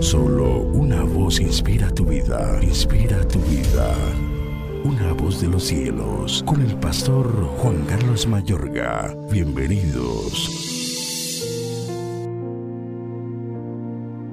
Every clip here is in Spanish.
Solo una voz inspira tu vida, inspira tu vida. Una voz de los cielos, con el pastor Juan Carlos Mayorga. Bienvenidos.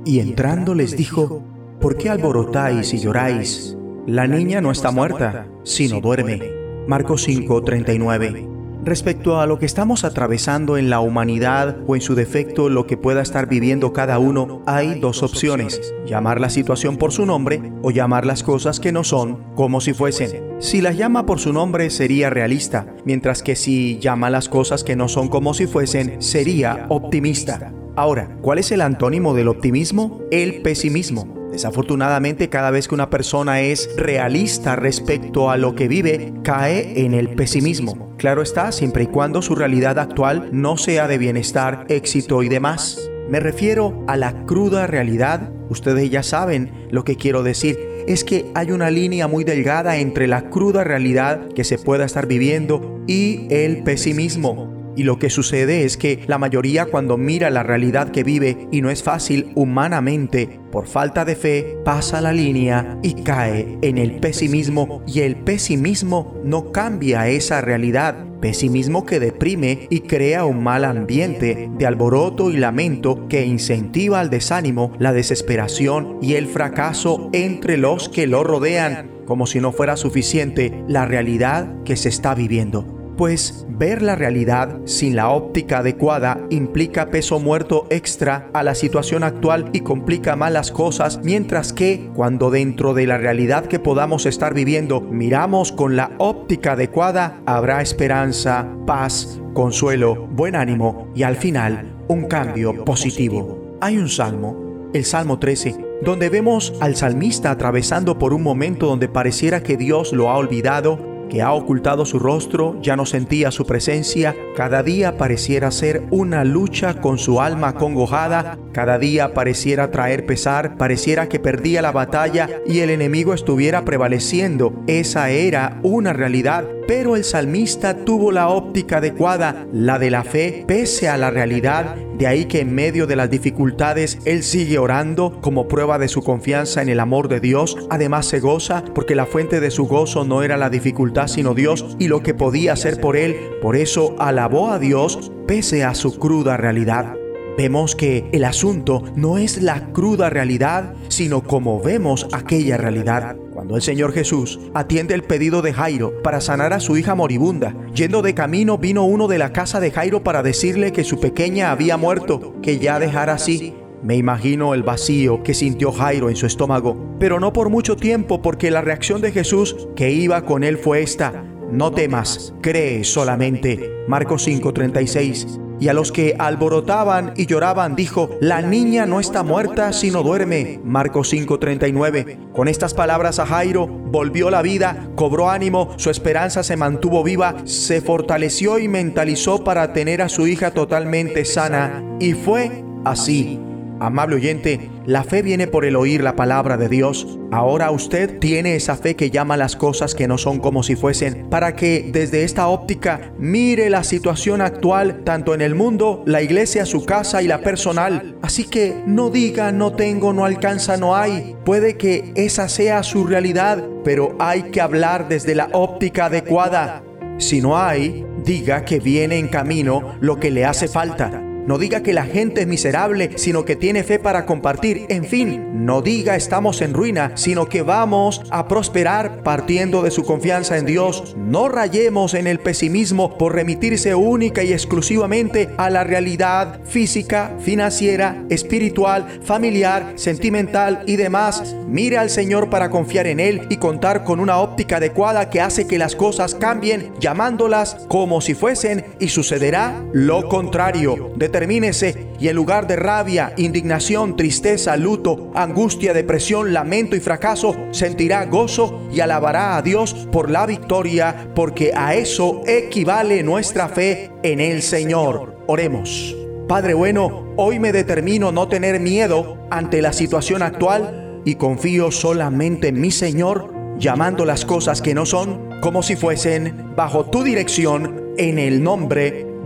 Y entrando les dijo, ¿por qué alborotáis y lloráis? La niña no está muerta, sino duerme. Marcos 5:39. Respecto a lo que estamos atravesando en la humanidad o en su defecto lo que pueda estar viviendo cada uno, hay dos opciones, llamar la situación por su nombre o llamar las cosas que no son como si fuesen. Si las llama por su nombre sería realista, mientras que si llama las cosas que no son como si fuesen sería optimista. Ahora, ¿cuál es el antónimo del optimismo? El pesimismo. Desafortunadamente, cada vez que una persona es realista respecto a lo que vive, cae en el pesimismo. Claro está, siempre y cuando su realidad actual no sea de bienestar, éxito y demás. Me refiero a la cruda realidad. Ustedes ya saben lo que quiero decir. Es que hay una línea muy delgada entre la cruda realidad que se pueda estar viviendo y el pesimismo. Y lo que sucede es que la mayoría cuando mira la realidad que vive y no es fácil humanamente, por falta de fe, pasa la línea y cae en el pesimismo y el pesimismo no cambia esa realidad. Pesimismo que deprime y crea un mal ambiente de alboroto y lamento que incentiva al desánimo, la desesperación y el fracaso entre los que lo rodean, como si no fuera suficiente la realidad que se está viviendo pues ver la realidad sin la óptica adecuada implica peso muerto extra a la situación actual y complica más las cosas, mientras que cuando dentro de la realidad que podamos estar viviendo miramos con la óptica adecuada, habrá esperanza, paz, consuelo, buen ánimo y al final un cambio positivo. Hay un salmo, el Salmo 13, donde vemos al salmista atravesando por un momento donde pareciera que Dios lo ha olvidado que ha ocultado su rostro, ya no sentía su presencia, cada día pareciera ser una lucha con su alma congojada, cada día pareciera traer pesar, pareciera que perdía la batalla y el enemigo estuviera prevaleciendo. Esa era una realidad pero el salmista tuvo la óptica adecuada, la de la fe, pese a la realidad. De ahí que en medio de las dificultades él sigue orando como prueba de su confianza en el amor de Dios. Además se goza porque la fuente de su gozo no era la dificultad sino Dios y lo que podía hacer por él. Por eso alabó a Dios pese a su cruda realidad. Vemos que el asunto no es la cruda realidad, sino como vemos aquella realidad. Cuando el Señor Jesús atiende el pedido de Jairo para sanar a su hija moribunda, yendo de camino vino uno de la casa de Jairo para decirle que su pequeña había muerto, que ya dejara así. Me imagino el vacío que sintió Jairo en su estómago, pero no por mucho tiempo porque la reacción de Jesús que iba con él fue esta, no temas, cree solamente. Marcos 5:36 y a los que alborotaban y lloraban dijo, la niña no está muerta sino duerme. Marcos 5:39. Con estas palabras a Jairo volvió la vida, cobró ánimo, su esperanza se mantuvo viva, se fortaleció y mentalizó para tener a su hija totalmente sana. Y fue así. Amable oyente, la fe viene por el oír la palabra de Dios. Ahora usted tiene esa fe que llama las cosas que no son como si fuesen, para que desde esta óptica mire la situación actual, tanto en el mundo, la iglesia, su casa y la personal. Así que no diga no tengo, no alcanza, no hay. Puede que esa sea su realidad, pero hay que hablar desde la óptica adecuada. Si no hay, diga que viene en camino lo que le hace falta. No diga que la gente es miserable, sino que tiene fe para compartir. En fin, no diga estamos en ruina, sino que vamos a prosperar partiendo de su confianza en Dios. No rayemos en el pesimismo por remitirse única y exclusivamente a la realidad física, financiera, espiritual, familiar, sentimental y demás. Mire al Señor para confiar en Él y contar con una óptica adecuada que hace que las cosas cambien, llamándolas como si fuesen y sucederá lo contrario. Determínese y en lugar de rabia, indignación, tristeza, luto, angustia, depresión, lamento y fracaso, sentirá gozo y alabará a Dios por la victoria, porque a eso equivale nuestra fe en el Señor. Oremos. Padre bueno, hoy me determino no tener miedo ante la situación actual y confío solamente en mi Señor, llamando las cosas que no son como si fuesen bajo tu dirección en el nombre